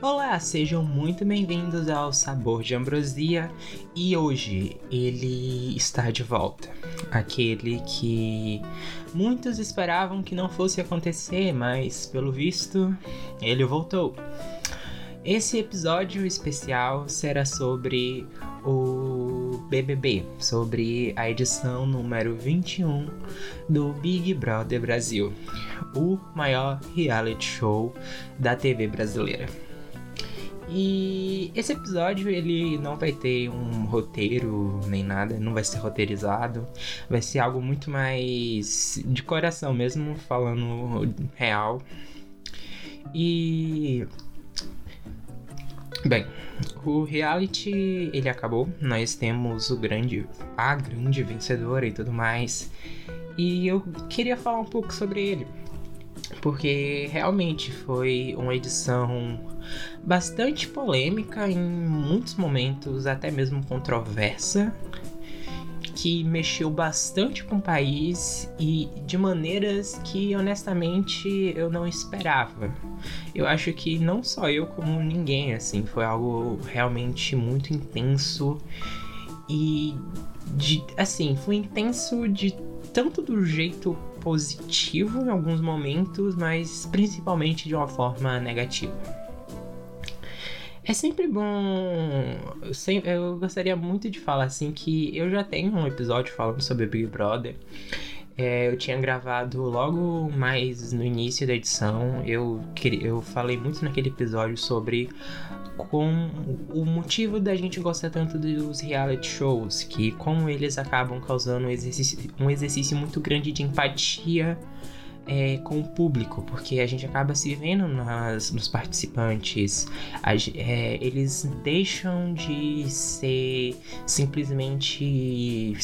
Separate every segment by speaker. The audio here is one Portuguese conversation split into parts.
Speaker 1: Olá, sejam muito bem-vindos ao Sabor de Ambrosia e hoje ele está de volta. Aquele que muitos esperavam que não fosse acontecer, mas pelo visto ele voltou. Esse episódio especial será sobre o BBB, sobre a edição número 21 do Big Brother Brasil, o maior reality show da TV brasileira. E esse episódio ele não vai ter um roteiro nem nada, não vai ser roteirizado, vai ser algo muito mais de coração mesmo, falando real. E bem, o reality ele acabou, nós temos o grande a grande vencedora e tudo mais. E eu queria falar um pouco sobre ele porque realmente foi uma edição bastante polêmica em muitos momentos, até mesmo controversa, que mexeu bastante com o país e de maneiras que honestamente eu não esperava. Eu acho que não só eu como ninguém assim, foi algo realmente muito intenso e de, assim, foi intenso de tanto do jeito positivo em alguns momentos, mas principalmente de uma forma negativa. É sempre bom. Eu gostaria muito de falar assim que eu já tenho um episódio falando sobre Big Brother. É, eu tinha gravado logo mais no início da edição. Eu, eu falei muito naquele episódio sobre com o motivo da gente gostar tanto dos reality shows, que como eles acabam causando um exercício, um exercício muito grande de empatia é, com o público, porque a gente acaba se vendo nas, nos participantes, a, é, eles deixam de ser simplesmente.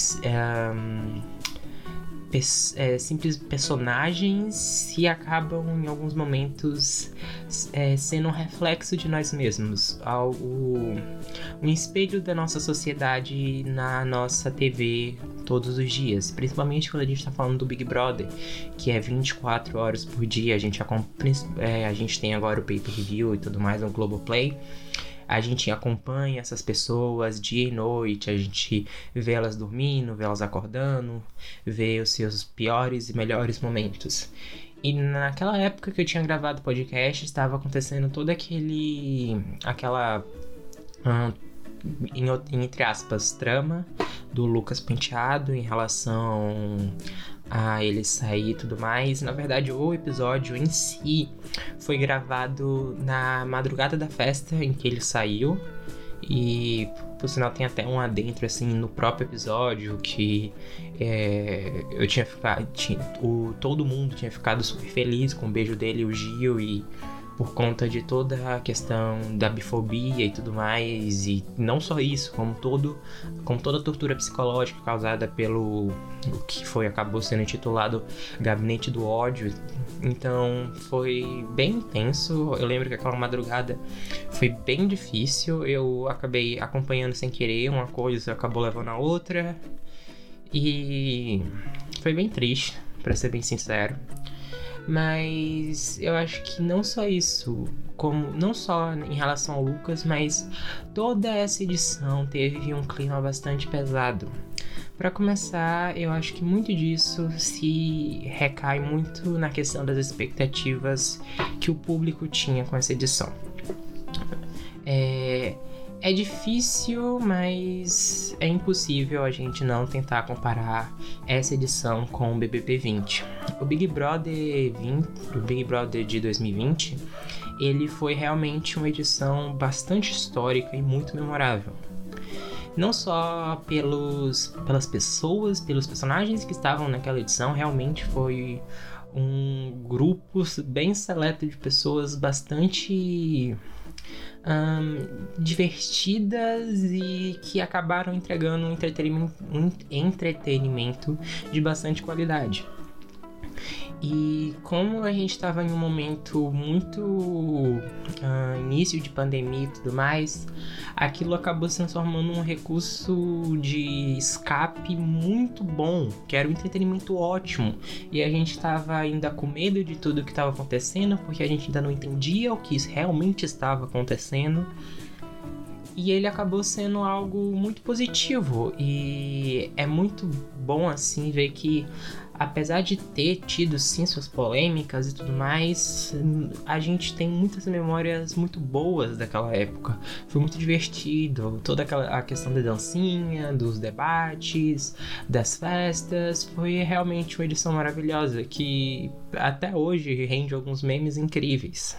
Speaker 1: É, simples personagens e acabam em alguns momentos é, sendo um reflexo de nós mesmos, algo, um espelho da nossa sociedade na nossa TV todos os dias, principalmente quando a gente está falando do Big Brother, que é 24 horas por dia, a gente, é, a gente tem agora o pay-per-view e tudo mais no Globoplay. Play a gente acompanha essas pessoas dia e noite, a gente vê elas dormindo, vê elas acordando, vê os seus piores e melhores momentos. E naquela época que eu tinha gravado o podcast, estava acontecendo todo aquele. aquela. Hum, entre aspas, trama do Lucas Penteado em relação a ele sair e tudo mais. Na verdade, o episódio em si foi gravado na madrugada da festa em que ele saiu. E por sinal tem até um adentro assim no próprio episódio que é, eu tinha ficado. Tinha, o, todo mundo tinha ficado super feliz com o beijo dele, o Gil, e por conta de toda a questão da bifobia e tudo mais e não só isso como todo como toda a tortura psicológica causada pelo o que foi acabou sendo intitulado gabinete do ódio. Então foi bem intenso. Eu lembro que aquela madrugada foi bem difícil. Eu acabei acompanhando sem querer uma coisa acabou levando a outra. E foi bem triste para ser bem sincero mas eu acho que não só isso, como não só em relação ao Lucas, mas toda essa edição teve um clima bastante pesado. Para começar, eu acho que muito disso se recai muito na questão das expectativas que o público tinha com essa edição. É, é difícil, mas é impossível a gente não tentar comparar essa edição com o BBB 20. O Big Brother 20, o Big Brother de 2020, ele foi realmente uma edição bastante histórica e muito memorável. Não só pelos, pelas pessoas, pelos personagens que estavam naquela edição, realmente foi um grupo bem seleto de pessoas bastante um, divertidas e que acabaram entregando um entretenimento, um entretenimento de bastante qualidade. E como a gente estava em um momento muito uh, início de pandemia e tudo mais, aquilo acabou se transformando num recurso de escape muito bom, que era um entretenimento ótimo. E a gente estava ainda com medo de tudo que estava acontecendo, porque a gente ainda não entendia o que realmente estava acontecendo. E ele acabou sendo algo muito positivo e é muito bom assim ver que apesar de ter tido sim suas polêmicas e tudo mais, a gente tem muitas memórias muito boas daquela época. Foi muito divertido, toda aquela a questão da dancinha, dos debates, das festas, foi realmente uma edição maravilhosa que até hoje rende alguns memes incríveis.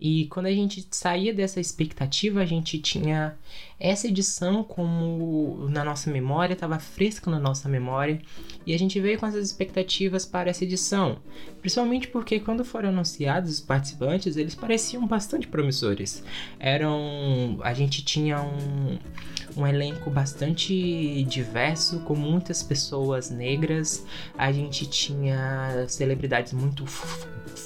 Speaker 1: E quando a gente saía dessa expectativa, a gente tinha essa edição como na nossa memória, estava fresca na nossa memória, e a gente veio com essas expectativas para essa edição. Principalmente porque quando foram anunciados os participantes, eles pareciam bastante promissores. Eram. A gente tinha um, um elenco bastante diverso, com muitas pessoas negras. A gente tinha celebridades muito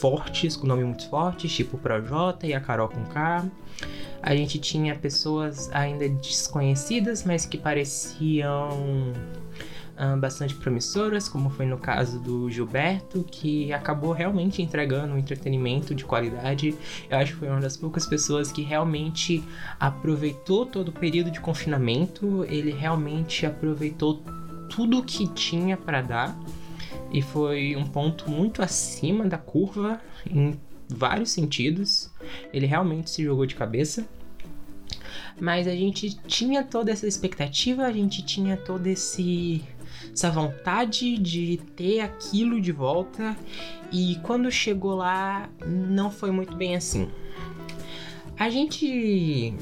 Speaker 1: fortes, com nome muito fortes, tipo o Projota e a Carol com K. A gente tinha pessoas ainda desconhecidas, mas que pareciam ah, bastante promissoras, como foi no caso do Gilberto, que acabou realmente entregando um entretenimento de qualidade. Eu acho que foi uma das poucas pessoas que realmente aproveitou todo o período de confinamento, ele realmente aproveitou tudo que tinha para dar e foi um ponto muito acima da curva em vários sentidos. Ele realmente se jogou de cabeça. Mas a gente tinha toda essa expectativa, a gente tinha toda esse essa vontade de ter aquilo de volta e quando chegou lá não foi muito bem assim. A gente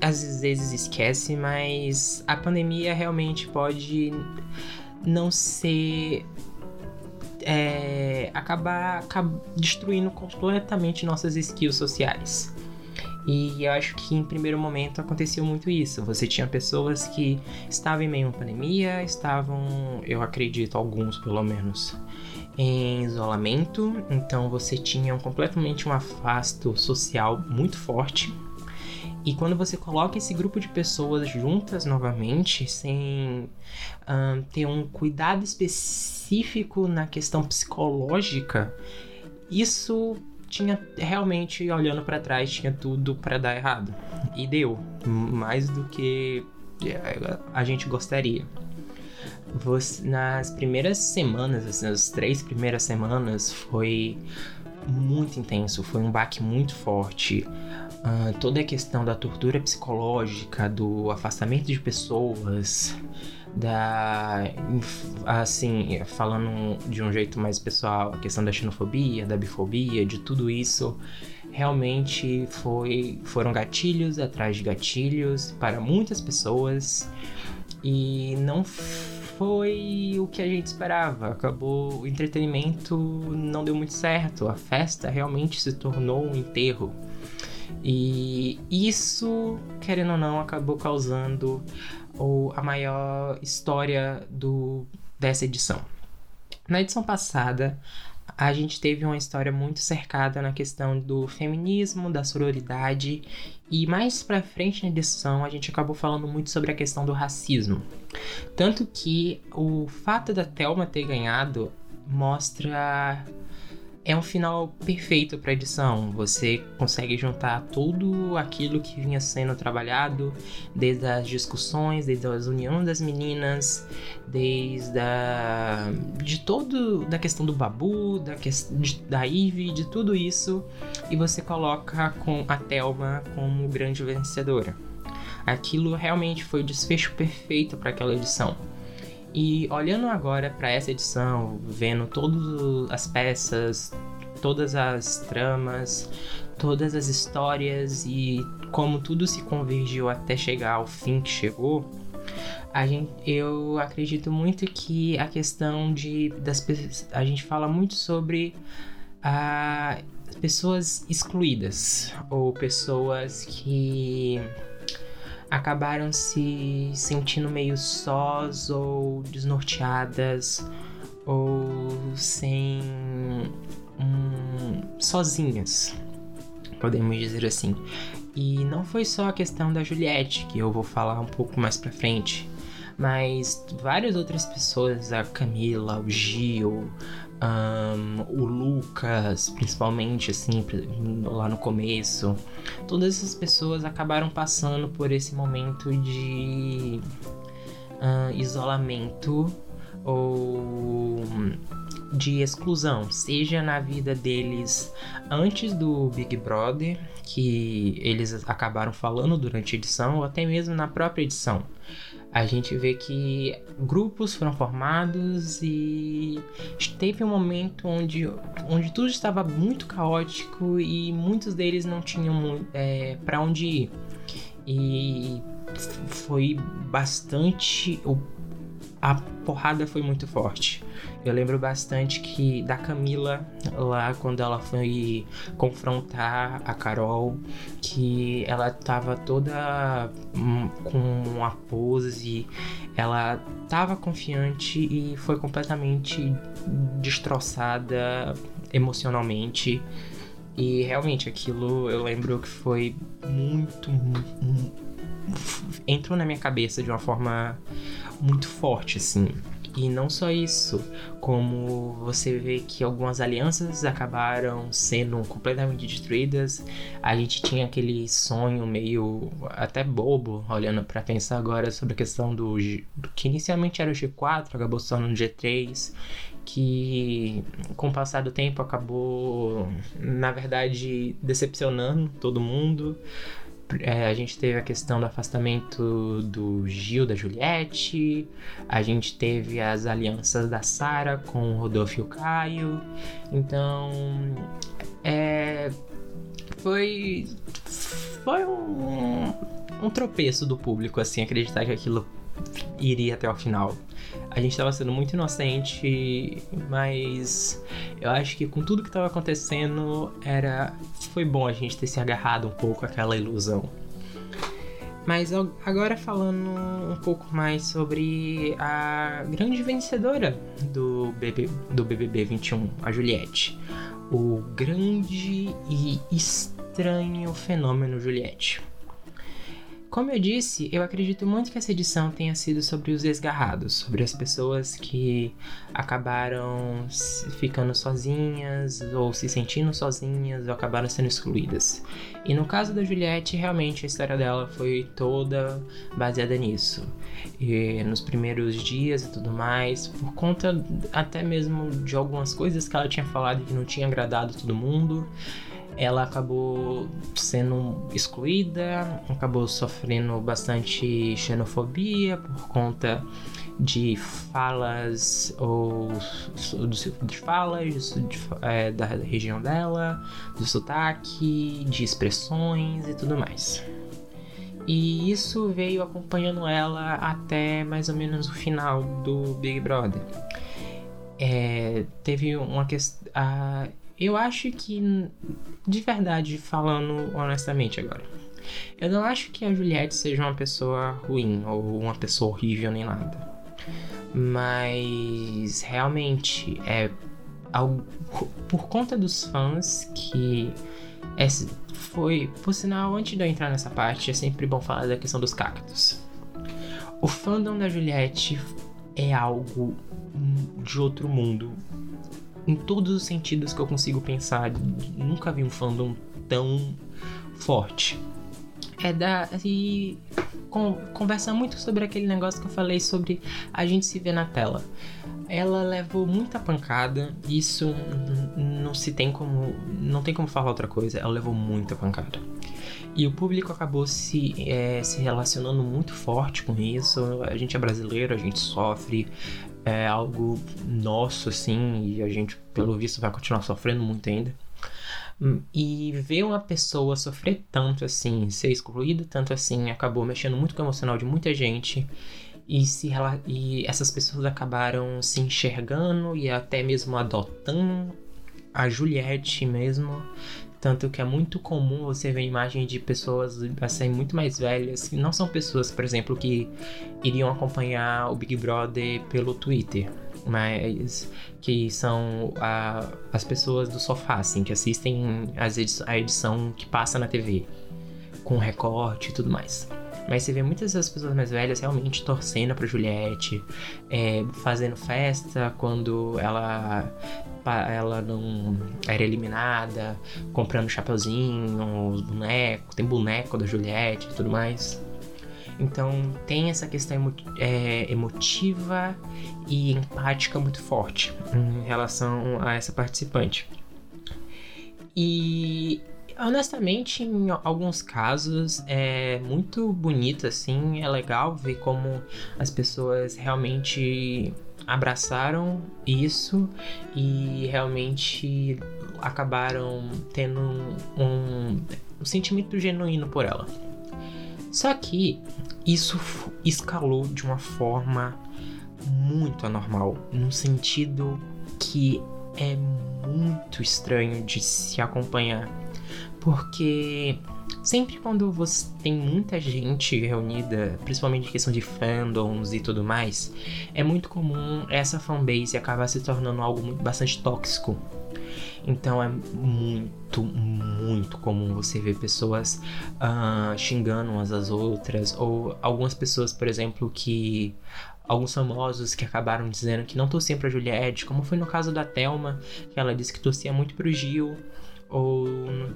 Speaker 1: às vezes esquece, mas a pandemia realmente pode não ser é, acabar, destruindo completamente nossas skills sociais. E eu acho que em primeiro momento aconteceu muito isso. Você tinha pessoas que estavam em meio uma pandemia, estavam, eu acredito, alguns pelo menos, em isolamento. Então você tinha completamente um afasto social muito forte. E quando você coloca esse grupo de pessoas juntas novamente, sem um, ter um cuidado específico na questão psicológica, isso tinha realmente, olhando para trás, tinha tudo para dar errado. E deu, mais do que é, a gente gostaria. Você, nas primeiras semanas, assim, as três primeiras semanas, foi muito intenso, foi um baque muito forte. Uh, toda a questão da tortura psicológica, do afastamento de pessoas, da. Assim, falando de um jeito mais pessoal, a questão da xenofobia, da bifobia, de tudo isso, realmente foi, foram gatilhos atrás de gatilhos para muitas pessoas e não foi o que a gente esperava. Acabou o entretenimento, não deu muito certo. A festa realmente se tornou um enterro. E isso, querendo ou não, acabou causando o, a maior história do, dessa edição. Na edição passada, a gente teve uma história muito cercada na questão do feminismo, da sororidade e mais pra frente na edição a gente acabou falando muito sobre a questão do racismo. Tanto que o fato da Thelma ter ganhado mostra é um final perfeito para edição. Você consegue juntar tudo aquilo que vinha sendo trabalhado, desde as discussões, desde as uniões das meninas, desde a de todo da questão do Babu, da questão da Ivy, de tudo isso, e você coloca com a Thelma como grande vencedora. Aquilo realmente foi o desfecho perfeito para aquela edição. E olhando agora para essa edição, vendo todas as peças, todas as tramas, todas as histórias e como tudo se convergiu até chegar ao fim que chegou, a gente, eu acredito muito que a questão de das a gente fala muito sobre a pessoas excluídas ou pessoas que acabaram se sentindo meio sós ou desnorteadas ou sem sozinhas, podemos dizer assim. E não foi só a questão da Juliette, que eu vou falar um pouco mais pra frente, mas várias outras pessoas, a Camila, o Gil, um, o Lucas, principalmente, assim, lá no começo, todas essas pessoas acabaram passando por esse momento de uh, isolamento ou de exclusão, seja na vida deles antes do Big Brother, que eles acabaram falando durante a edição, ou até mesmo na própria edição a gente vê que grupos foram formados e teve um momento onde, onde tudo estava muito caótico e muitos deles não tinham é, para onde ir. E foi bastante. A porrada foi muito forte. Eu lembro bastante que da Camila lá quando ela foi confrontar a Carol, que ela tava toda hum, com uma pose, ela tava confiante e foi completamente destroçada emocionalmente. E realmente aquilo eu lembro que foi muito, muito entrou na minha cabeça de uma forma muito forte assim. E não só isso, como você vê que algumas alianças acabaram sendo completamente destruídas. A gente tinha aquele sonho meio até bobo, olhando para pensar agora sobre a questão do, do que inicialmente era o G4, acabou se tornando G3, que com o passar do tempo acabou, na verdade, decepcionando todo mundo. É, a gente teve a questão do afastamento do Gil, da Juliette, a gente teve as alianças da Sara com o Rodolfo e o Caio. Então, é, foi, foi um, um tropeço do público, assim, acreditar que aquilo iria até o final. A gente estava sendo muito inocente, mas eu acho que com tudo que estava acontecendo, era foi bom a gente ter se agarrado um pouco àquela ilusão. Mas agora falando um pouco mais sobre a grande vencedora do, BB, do BBB 21, a Juliette. O grande e estranho fenômeno Juliette. Como eu disse, eu acredito muito que essa edição tenha sido sobre os desgarrados, sobre as pessoas que acabaram ficando sozinhas, ou se sentindo sozinhas, ou acabaram sendo excluídas. E no caso da Juliette, realmente a história dela foi toda baseada nisso. E nos primeiros dias e tudo mais, por conta até mesmo de algumas coisas que ela tinha falado que não tinha agradado todo mundo ela acabou sendo excluída, acabou sofrendo bastante xenofobia por conta de falas ou de falas de, é, da região dela, do sotaque, de expressões e tudo mais. E isso veio acompanhando ela até mais ou menos o final do Big Brother. É, teve uma questão. Eu acho que, de verdade, falando honestamente agora, eu não acho que a Juliette seja uma pessoa ruim ou uma pessoa horrível nem nada. Mas realmente é algo, por conta dos fãs que é, foi, por sinal, antes de eu entrar nessa parte, é sempre bom falar da questão dos cactos. O fandom da Juliette é algo de outro mundo em todos os sentidos que eu consigo pensar. Nunca vi um fandom tão forte. É da. E con, conversa muito sobre aquele negócio que eu falei sobre a gente se ver na tela. Ela levou muita pancada, isso não se tem como. não tem como falar outra coisa. Ela levou muita pancada. E o público acabou se, é, se relacionando muito forte com isso. A gente é brasileiro, a gente sofre, é algo nosso, assim, e a gente, pelo visto, vai continuar sofrendo muito ainda. Hum, e ver uma pessoa sofrer tanto assim, ser excluída tanto assim, acabou mexendo muito com o emocional de muita gente. E, se, e essas pessoas acabaram se enxergando e até mesmo adotando a Juliette mesmo tanto que é muito comum você ver imagens de pessoas assim muito mais velhas, que não são pessoas, por exemplo, que iriam acompanhar o Big Brother pelo Twitter. mas que são a, as pessoas do sofá, assim, que assistem as edi a edição que passa na TV, com recorte e tudo mais. Mas você vê muitas das pessoas mais velhas realmente torcendo pra Juliette, é, fazendo festa quando ela, ela não era eliminada, comprando chapeuzinho, os bonecos, tem boneco da Juliette e tudo mais. Então tem essa questão emo é, emotiva e empática muito forte em relação a essa participante. E honestamente, em alguns casos é muito bonito assim, é legal ver como as pessoas realmente abraçaram isso e realmente acabaram tendo um, um sentimento genuíno por ela. Só que isso escalou de uma forma muito anormal, num sentido que é muito estranho de se acompanhar. Porque sempre quando você tem muita gente reunida, principalmente em questão de fandoms e tudo mais, é muito comum essa fanbase acabar se tornando algo muito, bastante tóxico. Então é muito, muito comum você ver pessoas uh, xingando umas às outras, ou algumas pessoas, por exemplo, que alguns famosos que acabaram dizendo que não torciam pra Juliette, como foi no caso da Thelma, que ela disse que torcia muito pro Gil, ou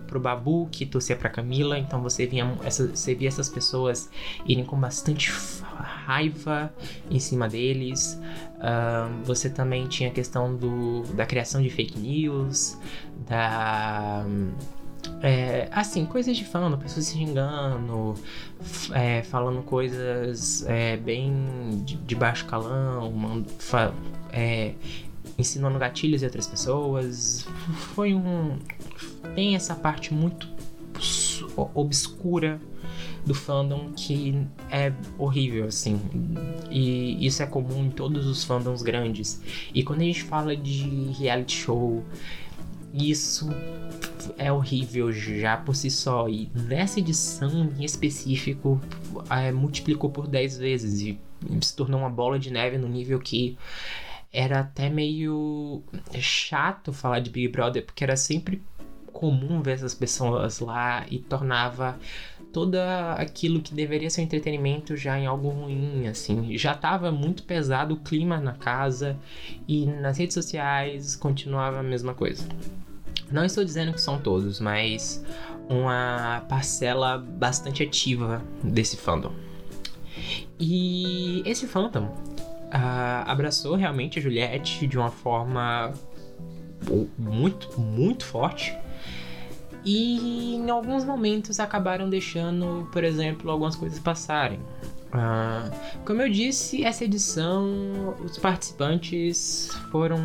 Speaker 1: pro Babu, que torcia pra Camila, então você, vinha, essa, você via essas pessoas irem com bastante raiva em cima deles. Uh, você também tinha a questão do, da criação de fake news, da. É, assim, coisas de fã, pessoas se xingando, é, falando coisas é, bem de, de, baixo calão, fa, é, ensinando gatilhos em outras pessoas. Foi um. Tem essa parte muito obscura do fandom que é horrível, assim. E isso é comum em todos os fandoms grandes. E quando a gente fala de reality show, isso é horrível já por si só. E nessa edição em específico, é, multiplicou por 10 vezes e se tornou uma bola de neve no nível que era até meio chato falar de Big Brother, porque era sempre comum ver essas pessoas lá e tornava toda aquilo que deveria ser entretenimento já em algo ruim, assim. Já tava muito pesado o clima na casa e nas redes sociais continuava a mesma coisa. Não estou dizendo que são todos, mas uma parcela bastante ativa desse fandom. E esse fandom uh, abraçou realmente a Juliette de uma forma muito, muito forte. E em alguns momentos acabaram deixando, por exemplo, algumas coisas passarem. Uh, como eu disse, essa edição, os participantes foram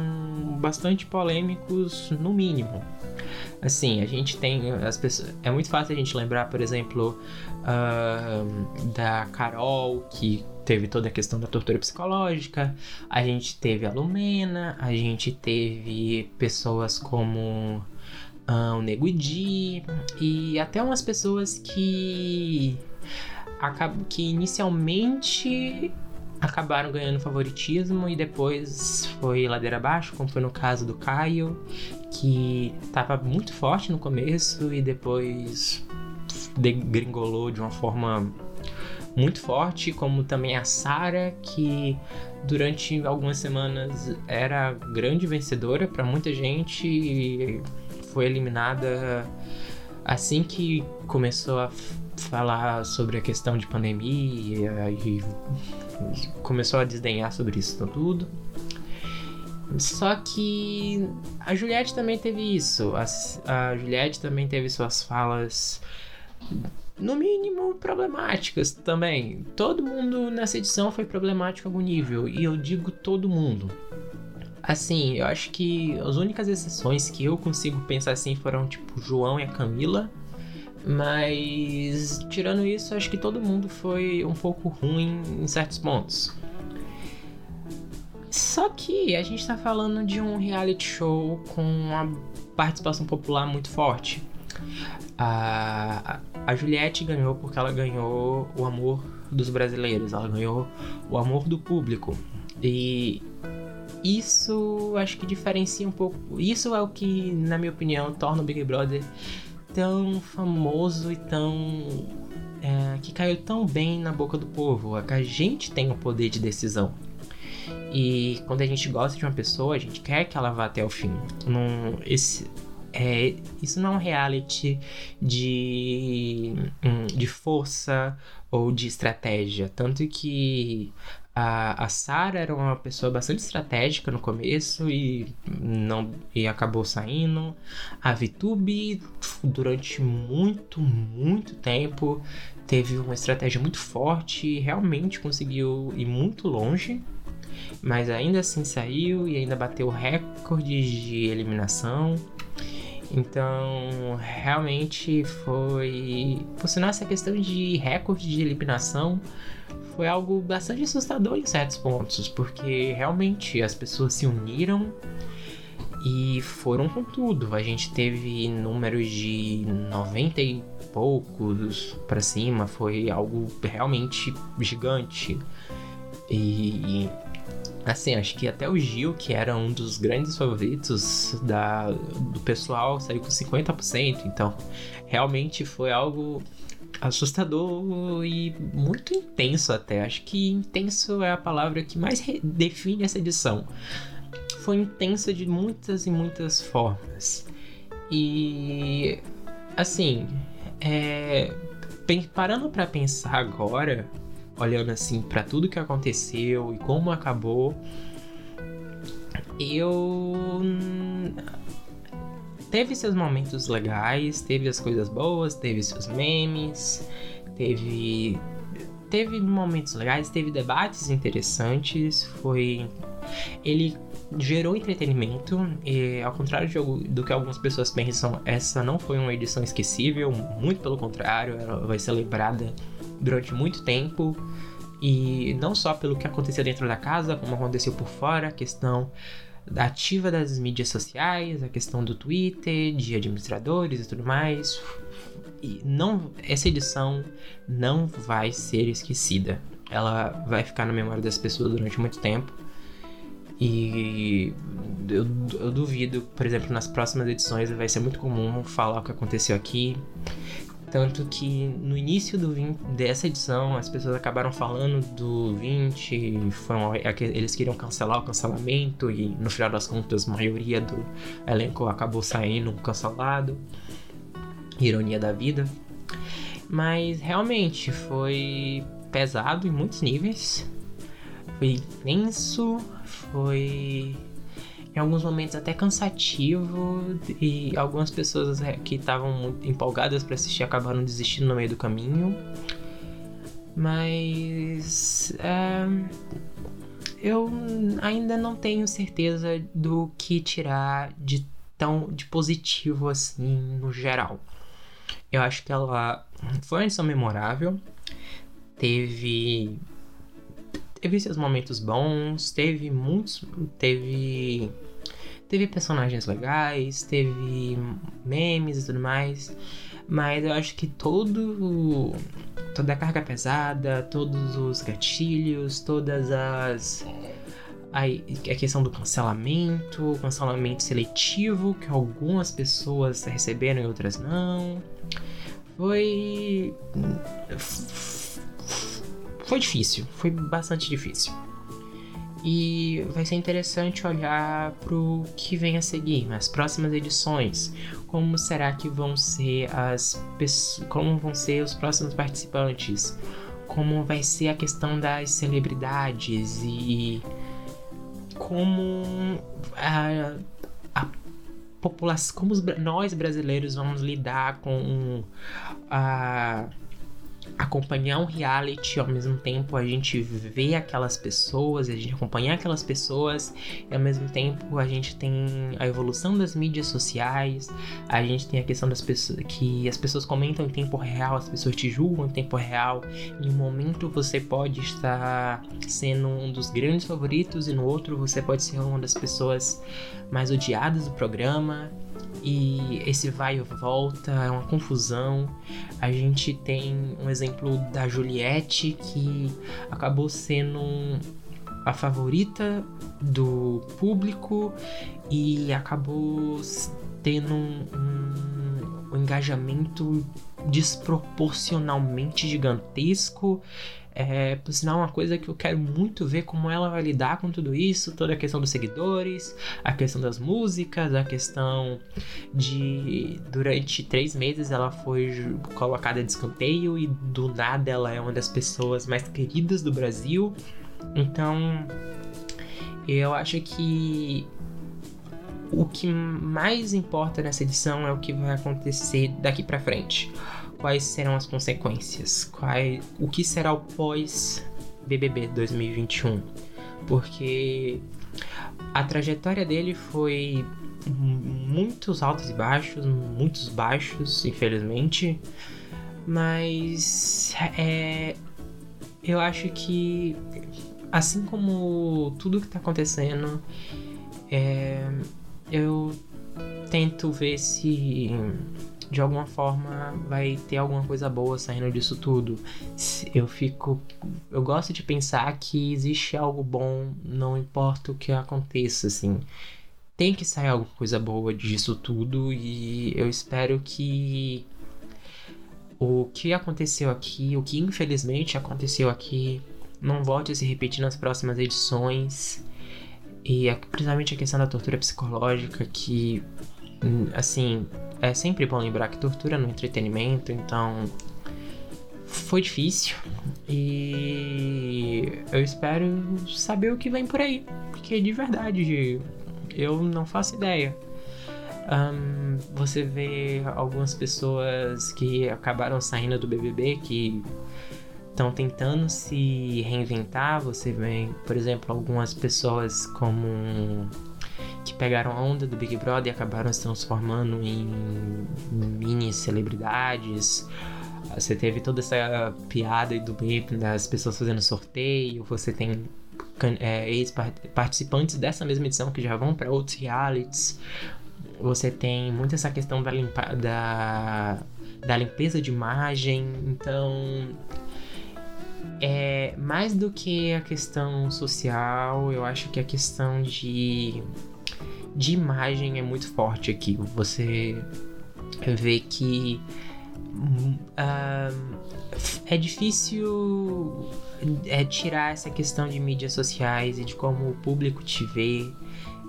Speaker 1: bastante polêmicos, no mínimo. Assim, a gente tem as pessoas. É muito fácil a gente lembrar, por exemplo, uh, da Carol, que teve toda a questão da tortura psicológica. A gente teve a Lumena, a gente teve pessoas como uh, o Nego Di e até umas pessoas que que inicialmente acabaram ganhando favoritismo e depois foi ladeira abaixo, como foi no caso do Caio, que estava muito forte no começo e depois degringolou de uma forma muito forte, como também a Sara, que durante algumas semanas era grande vencedora para muita gente e foi eliminada assim que começou a falar sobre a questão de pandemia e começou a desdenhar sobre isso tudo. Só que a Juliette também teve isso. A, a Juliette também teve suas falas, no mínimo, problemáticas também. Todo mundo nessa edição foi problemático a algum nível. E eu digo todo mundo. Assim, eu acho que as únicas exceções que eu consigo pensar assim foram tipo João e a Camila. Mas tirando isso, acho que todo mundo foi um pouco ruim em certos pontos. Só que a gente tá falando de um reality show com uma participação popular muito forte. A, a Juliette ganhou porque ela ganhou o amor dos brasileiros, ela ganhou o amor do público. E isso acho que diferencia um pouco. Isso é o que, na minha opinião, torna o Big Brother tão famoso e tão. É, que caiu tão bem na boca do povo. É que a gente tem o poder de decisão. E quando a gente gosta de uma pessoa, a gente quer que ela vá até o fim. Não, esse, é, isso não é um reality de, hum, de força ou de estratégia. Tanto que a, a Sarah era uma pessoa bastante estratégica no começo e não e acabou saindo. A Vitube, durante muito, muito tempo, teve uma estratégia muito forte e realmente conseguiu ir muito longe. Mas ainda assim saiu e ainda bateu recordes de eliminação. Então, realmente foi. Por sinal, essa questão de recorde de eliminação foi algo bastante assustador em certos pontos, porque realmente as pessoas se uniram e foram com tudo. A gente teve números de 90 e poucos para cima, foi algo realmente gigante. E Assim, acho que até o Gil, que era um dos grandes favoritos da, do pessoal, saiu com 50%. Então, realmente foi algo assustador e muito intenso até. Acho que intenso é a palavra que mais define essa edição. Foi intensa de muitas e muitas formas. E assim, é, parando para pensar agora, olhando assim para tudo que aconteceu e como acabou, eu teve seus momentos legais, teve as coisas boas, teve seus memes, teve teve momentos legais, teve debates interessantes, foi ele gerou entretenimento e ao contrário de, do que algumas pessoas pensam, essa não foi uma edição esquecível, muito pelo contrário, ela vai ser lembrada durante muito tempo. E não só pelo que aconteceu dentro da casa, como aconteceu por fora, a questão da ativa das mídias sociais, a questão do Twitter, de administradores e tudo mais. E não, essa edição não vai ser esquecida. Ela vai ficar na memória das pessoas durante muito tempo. E eu, eu duvido, por exemplo, nas próximas edições vai ser muito comum falar o que aconteceu aqui. Tanto que no início do 20, dessa edição as pessoas acabaram falando do 20, foram, eles queriam cancelar o cancelamento e no final das contas a maioria do elenco acabou saindo cancelado. Ironia da vida. Mas realmente foi pesado em muitos níveis. Foi tenso, foi em alguns momentos até cansativo e algumas pessoas é, que estavam muito empolgadas para assistir acabaram desistindo no meio do caminho. Mas é, eu ainda não tenho certeza do que tirar de tão de positivo assim no geral. Eu acho que ela foi uma edição memorável, teve teve seus momentos bons, teve muitos, teve teve personagens legais, teve memes e tudo mais, mas eu acho que todo toda a carga pesada, todos os gatilhos, todas as a, questão do cancelamento, cancelamento seletivo que algumas pessoas receberam e outras não, foi foi difícil, foi bastante difícil. E vai ser interessante olhar para o que vem a seguir, nas próximas edições. Como será que vão ser as como vão ser os próximos participantes? Como vai ser a questão das celebridades e como a, a população, como os, nós brasileiros vamos lidar com a acompanhar um reality ao mesmo tempo a gente vê aquelas pessoas, a gente acompanhar aquelas pessoas e ao mesmo tempo a gente tem a evolução das mídias sociais, a gente tem a questão das pessoas que as pessoas comentam em tempo real, as pessoas te julgam em tempo real. Em um momento você pode estar sendo um dos grandes favoritos e no outro você pode ser uma das pessoas mais odiadas do programa e esse vai e volta, é uma confusão. A gente tem um exemplo da Juliette que acabou sendo a favorita do público e acabou tendo um, um, engajamento desproporcionalmente gigantesco. É, por sinal, uma coisa que eu quero muito ver como ela vai lidar com tudo isso, toda a questão dos seguidores, a questão das músicas, a questão de durante três meses ela foi colocada de escanteio e do nada ela é uma das pessoas mais queridas do Brasil. Então, eu acho que o que mais importa nessa edição é o que vai acontecer daqui para frente quais serão as consequências, qual, o que será o pós BBB 2021, porque a trajetória dele foi muitos altos e baixos, muitos baixos, infelizmente, mas é, eu acho que assim como tudo que está acontecendo, é, eu tento ver se de alguma forma vai ter alguma coisa boa saindo disso tudo. Eu fico. Eu gosto de pensar que existe algo bom, não importa o que aconteça, assim. Tem que sair alguma coisa boa disso tudo e eu espero que o que aconteceu aqui, o que infelizmente aconteceu aqui, não volte a se repetir nas próximas edições. E é principalmente a questão da tortura psicológica, que, assim, é sempre bom lembrar que tortura no entretenimento, então foi difícil e eu espero saber o que vem por aí, porque de verdade eu não faço ideia. Um, você vê algumas pessoas que acabaram saindo do BBB que estão tentando se reinventar. Você vê, por exemplo, algumas pessoas como pegaram a onda do Big Brother e acabaram se transformando em mini celebridades. Você teve toda essa piada do meme das pessoas fazendo sorteio. Você tem é, ex-participantes dessa mesma edição que já vão para outros realities. Você tem muito essa questão da, limpa, da, da limpeza de imagem. Então, é mais do que a questão social, eu acho que a questão de de imagem é muito forte aqui. Você vê que uh, é difícil é, tirar essa questão de mídias sociais e de como o público te vê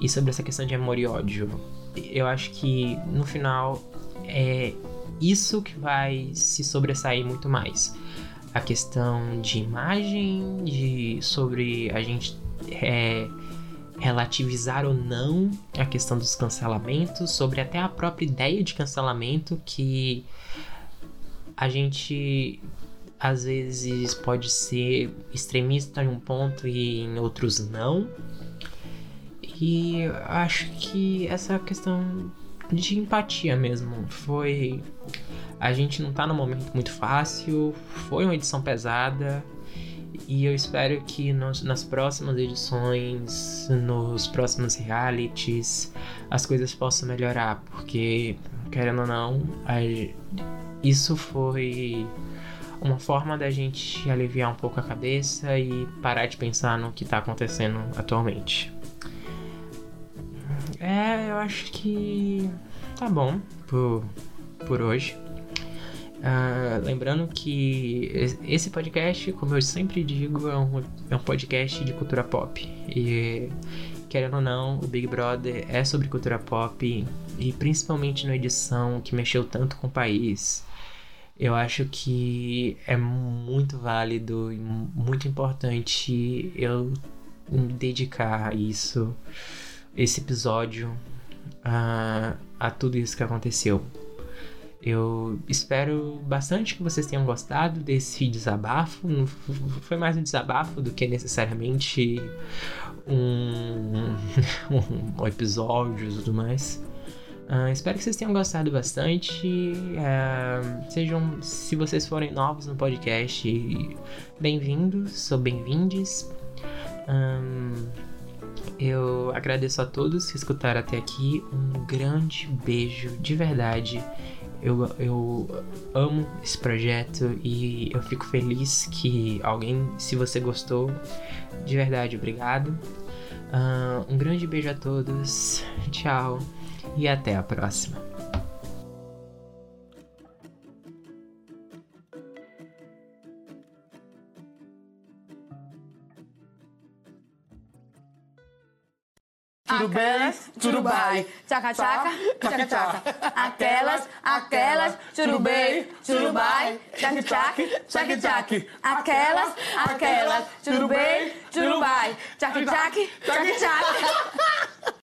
Speaker 1: e sobre essa questão de amor e ódio. Eu acho que no final é isso que vai se sobressair muito mais. A questão de imagem, de sobre a gente é, relativizar ou não a questão dos cancelamentos, sobre até a própria ideia de cancelamento que a gente às vezes pode ser extremista em um ponto e em outros não. E acho que essa questão de empatia mesmo foi. A gente não tá num momento muito fácil, foi uma edição pesada, e eu espero que nos, nas próximas edições, nos próximos realities, as coisas possam melhorar, porque, querendo ou não, a, isso foi uma forma da gente aliviar um pouco a cabeça e parar de pensar no que está acontecendo atualmente. É, eu acho que tá bom por, por hoje. Uh, lembrando que esse podcast, como eu sempre digo, é um, é um podcast de cultura pop. E querendo ou não, o Big Brother é sobre cultura pop e principalmente na edição que mexeu tanto com o país. Eu acho que é muito válido e muito importante eu dedicar isso, esse episódio, a, a tudo isso que aconteceu. Eu espero bastante que vocês tenham gostado desse desabafo. Foi mais um desabafo do que necessariamente um, um episódio e tudo mais. Uh, espero que vocês tenham gostado bastante. Uh, sejam, se vocês forem novos no podcast, bem-vindos, sou bem-vindes. Um, eu agradeço a todos que escutaram até aqui. Um grande beijo de verdade Eu, eu amo esse projeto e eu fico feliz que alguém, se você gostou, de verdade, obrigado. Uh, um grande beijo a todos, tchau e até a próxima.
Speaker 2: Tudo bem, tudo bem. Tchaca, tchaca, tchaca, tchaca. Aquelas, aquelas, tudo bem, tudo bem. Tchaca, tchaca, tchaca, tchaca. Aquelas, aquelas, tudo bem, tudo bem. Tchaca, tchaca, tchaca, tchaca.